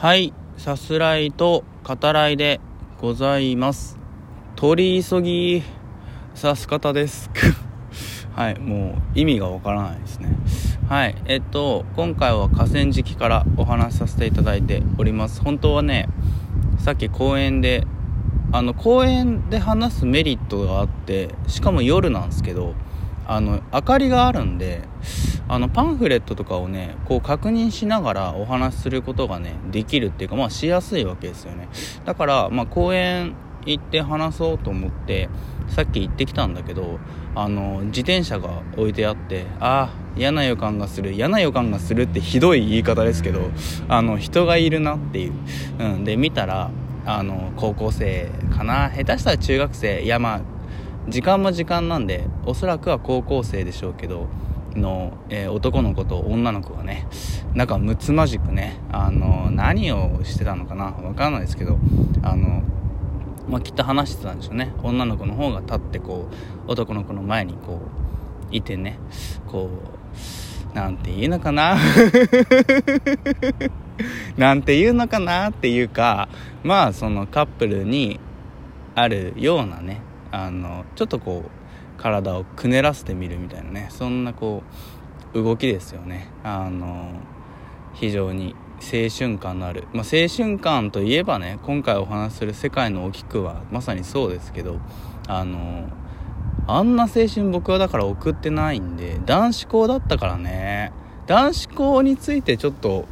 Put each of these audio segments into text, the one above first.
はい、さすらいと語らいでございます。取り急ぎ、さす方です。はい、もう意味がわからないですね。はい、えっと、今回は河川敷からお話しさせていただいております。本当はね、さっき公園で、あの、公園で話すメリットがあって、しかも夜なんですけど、あの、明かりがあるんで、あのパンフレットとかをねこう確認しながらお話しすることがねできるっていうかまあしやすいわけですよね。だからまあ公園行って話そうと思ってさっき行ってきたんだけどあの自転車が置いてあってああ嫌な予感がする嫌な予感がするってひどい言い方ですけどあの人がいるなっていう、うん、で見たらあの高校生かな下手したら中学生いやまあ時間も時間なんでおそらくは高校生でしょうけどの、えー男の子と女の子がねなんかむつまじくねあの何をしてたのかなわかんないですけどあのまあ、きっと話してたんでしょうね。女の子の方が立ってこう男の子の前にこういてねこうなんて言うのかな？なんて言うのかなっていうかまあそのカップルにあるようなねあのちょっとこう体をくねらせてみるみたいなねそんなこう動きですよね。あの非常に青春感のある、まあ、青春感といえばね今回お話しする「世界の大きく」はまさにそうですけどあのあんな青春僕はだから送ってないんで男子校だったからね。男子校についてちょっと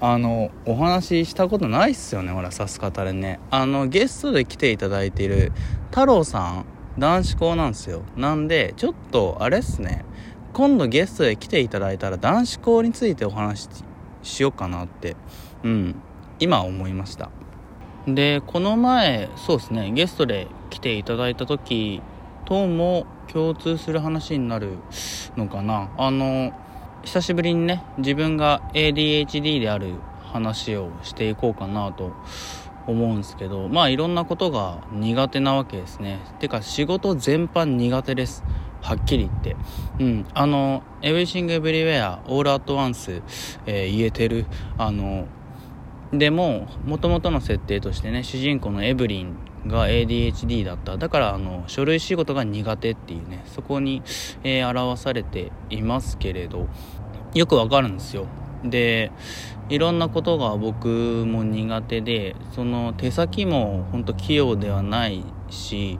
あのお話ししたことないっすよねほらさす方でね。あのゲストで来ていただいている太郎さん男子校なんですよ。なんでちょっとあれっすね。今度ゲストで来ていただいたら男子校についてお話ししようかなってうん今思いました。でこの前そうですねゲストで来ていただいた時とも共通する話になるのかな。あの久しぶりにね自分が ADHD である話をしていこうかなと思うんですけどまあいろんなことが苦手なわけですね。てか仕事全般苦手です。はっきり言って。うん。あの「Everything Everywhere All at Once、えー言えてる。あのでももともとの設定としてね主人公のエブリンが ADHD だった。だからあの書類仕事が苦手っていうねそこに、えー表されていますけれど。よくわかるんですよ。でいろんなことが僕も苦手でその手先も本当器用ではないし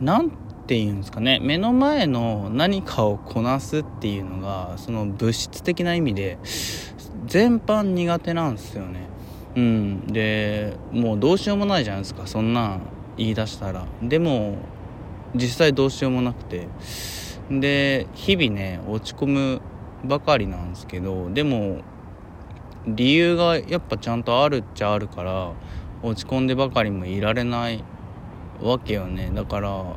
なんていうんですかね目の前の何かをこなすっていうのがその物質的な意味で全般苦手なんですよね。うん。でもうどうしようもないじゃないですかそんなん言い出したら。でも実際どうしようもなくて。で日々ね落ち込むばかりなんですけどでも理由がやっぱちゃんとあるっちゃあるから落ち込んでばかりもいられないわけよね。だから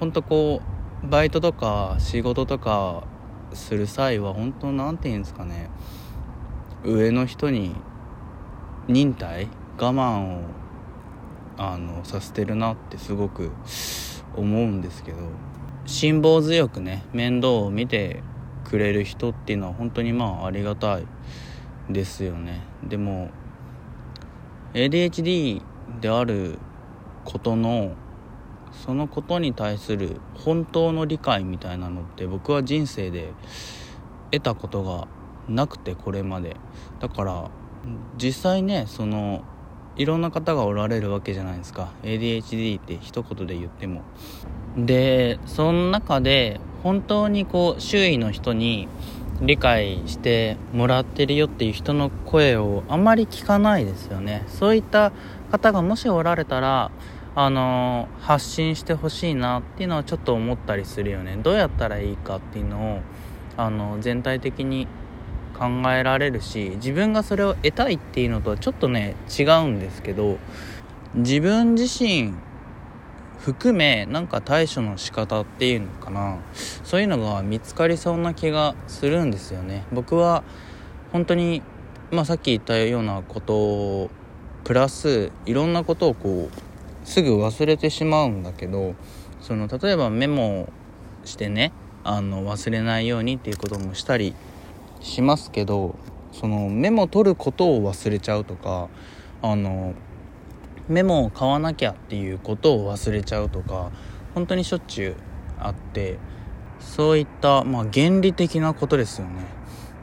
ほんとこうバイトとか仕事とかする際は本当なんて言うんですかね。上の人に忍耐我慢をあのさせてるなってすごく思うんですけど辛抱強くね面倒を見てくれる人っていうのは本当にまあありがたいですよね。でも ADHD であることのそのことに対する本当の理解みたいなのって僕は人生で得たことがなくてこれまで。だから実際ねそのいろんな方がおられるわけじゃないですか。ADHD って一言で言っても。でその中で本当にこう周囲の人に理解してもらってるよっていう人の声をあまり聞かないですよね。そういった方がもしおられたらあの発信してほしいなっていうのはちょっと思ったりするよね。どうやったらいいかっていうのをあの全体的に考えられるし自分がそれを得たいっていうのとはちょっとね違うんですけど自分自身含めなんか対処の仕方っていうのかな。そういうのが見つかりそうな気がするんですよね。僕は本当にまあさっき言ったようなことプラスいろんなことをこうすぐ忘れてしまうんだけどその例えばメモしてねあの忘れないようにっていうこともしたりしますけどそのメモ取ることを忘れちゃうとかあのメモを買わなきゃっていうことを忘れちゃうとか本当にしょっちゅうあってそういった、まあ、原理的なことですよね、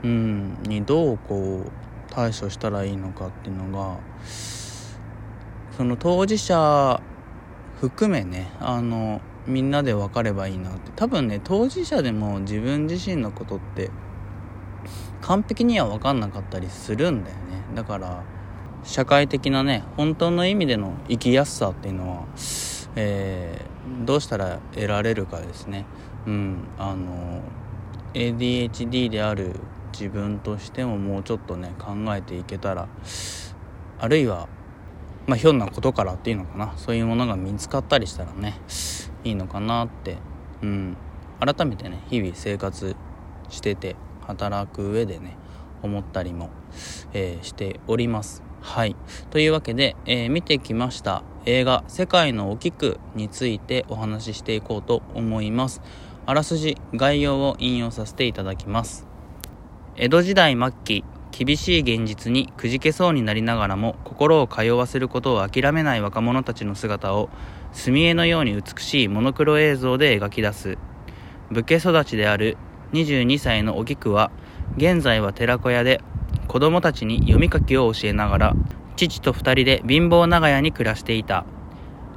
うん、にどうこう対処したらいいのかっていうのがその当事者含めねあのみんなで分かればいいなって。多分ね当事者でも自分自身のことって完璧には分かんなかったりするんだよね。だから社会的なね本当の意味での生きやすさっていうのは、えー、どうしたら得られるかですね。うんあの ADHD である自分としてももうちょっとね考えていけたらあるいはまあひょんなことからっていうのかな。そういうものが見つかったりしたらねいいのかなって。うん改めてね日々生活してて働く上でね思ったりも、えー、しております。はい。というわけで、えー、見てきました映画「世界のお菊」についてお話ししていこうと思います。あらすじ概要を引用させていただきます。江戸時代末期厳しい現実にくじけそうになりながらも心を通わせることを諦めない若者たちの姿を墨絵のように美しいモノクロ映像で描き出す。武家育ちである22歳のお菊は現在は寺子屋で子供たちに読み書きを教えながら父と2人で貧乏長屋に暮らしていた。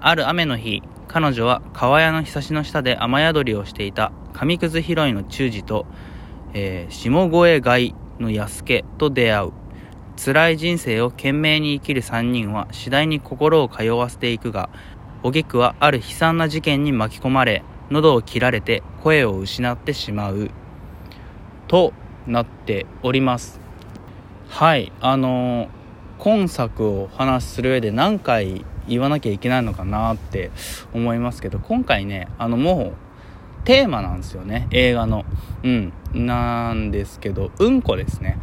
ある雨の日彼女は川屋のひさしの下で雨宿りをしていた紙くず拾いの忠治と、えー、下越貝の安家と出会う。辛い人生を懸命に生きる3人は次第に心を通わせていくがおぎくはある悲惨な事件に巻き込まれ喉を切られて声を失ってしまう。となっております。はいあの、今作を話しする上で何回言わなきゃいけないのかなって思いますけど今回ねあのもうテーマなんですよね映画の。うんなんですけどうんこですね。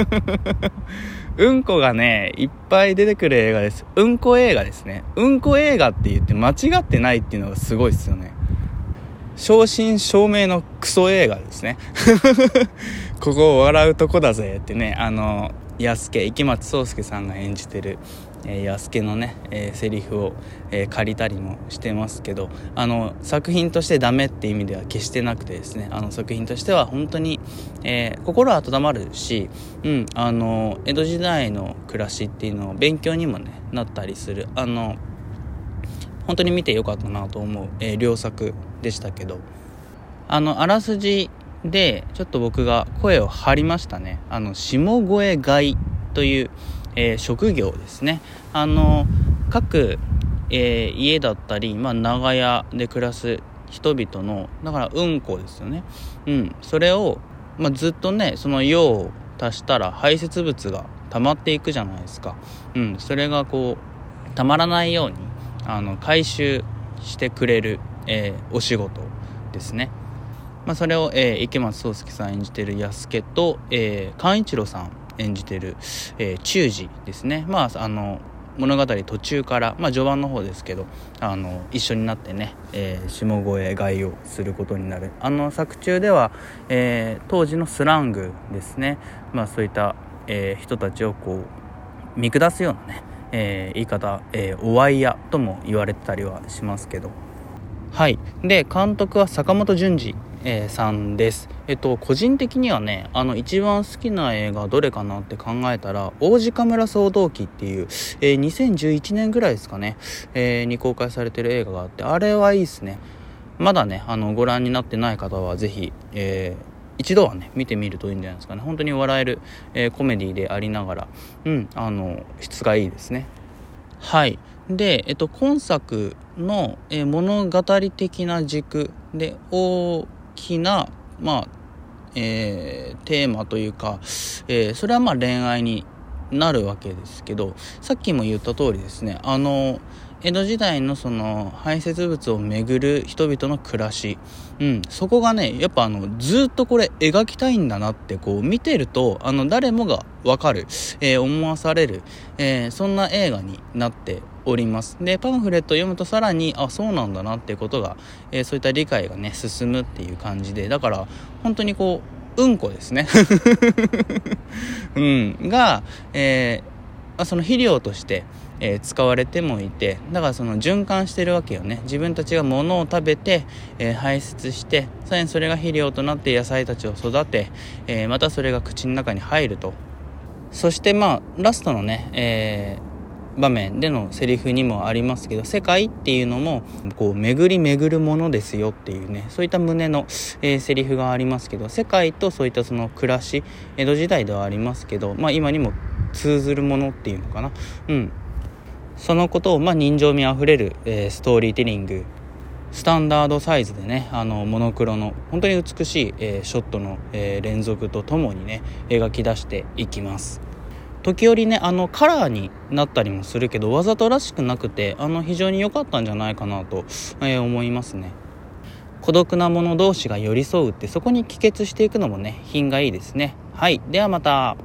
うんこがねいっぱい出てくる映画です。うんこ映画ですね。うんこ映画って言って間違ってないっていうのがすごいですよね。正真正銘のクソ映画ですね。ここを笑うとこだぜってねあの安家池松壮亮さんが演じてるえー、安家のね、えー、セリフを、えー、借りたりもしてますけどあの作品としてダメって意味では決してなくてですねあの作品としては本当に、えー、心温まるし、うん、あの江戸時代の暮らしっていうのを勉強にもねなったりするあの本当に見てよかったなと思う、えー、良作でしたけどあのあらすじでちょっと僕が声を張りましたね。あの下越貝というえー、職業ですね。あの各、えー、家だったり、まあ、長屋で暮らす人々のだからうんこですよね。うん。それを、まあ、ずっとねその用を足したら排泄物が溜まっていくじゃないですか。うん。それがこうたまらないようにあの回収してくれる、えー、お仕事ですね。まあ、それを、えー、池松壮亮さん演じてる安家と、えー、寛一郎さん演じてる、えー、忠治ですね。まああの物語途中から、まあ、序盤の方ですけどあの一緒になってね、えー、下越買いをすることになる。あの作中では、えー、当時のスラングですね、まあ、そういった、えー、人たちをこう見下すようなね、えー、言い方、えー、おわいやとも言われてたりはしますけど。はい。で監督は坂本淳二えー、さんです。えっと、個人的にはね、あの、一番好きな映画どれかなって考えたら、王子カムラ総動機っていう、えー、2011年ぐらいですかね、えー、に公開されてる映画があって、あれはいいっすね。まだね、あの、ご覧になってない方はぜひ、えー、一度はね、見てみるといいんじゃないですかね。本当に笑える、えー、コメディでありながら、うん、あの、質がいいですね。はい。で、えっと、今作の、えー、物語的な軸で、きな、まあ、えー、テーマというか、えー、それはまあ恋愛になるわけですけど、さっきも言った通りですね、あの、江戸時代のその排泄物をめぐる人々の暮らし、うん、そこがねやっぱあのずっとこれ描きたいんだなってこう見てるとあの誰もがわかる、えー、思わされる、えー、そんな映画になっております。でパンフレットを読むとさらにあそうなんだなっていうことが、えー、そういった理解がね進むっていう感じでだから本当にこううんこですね。うんが、えー、その肥料としてえー、使われてもいてだからその循環してるわけよね。自分たちが物を食べて、えー、排出してさらにそれが肥料となって野菜たちを育て、え、またそれが口の中に入ると。そしてまあラストのね、え場面でのセリフにもありますけど世界っていうのもこう巡り巡るものですよっていうねそういった胸の、えー、セリフがありますけど世界とそういったその暮らし江戸時代ではありますけどまあ今にも通ずるものっていうのかな。うん。そのことを、まあ、人情味あふれる、えー、ストーリーテリングスタンダードサイズでねあのモノクロの本当に美しい、えー、ショットの、え、連続とともにね描き出していきます。時折ねあのカラーになったりもするけどわざとらしくなくてあの非常に良かったんじゃないかなと、えー、思いますね。孤独な者同士が寄り添うってそこに帰結していくのもね品がいいですね。はいではまた。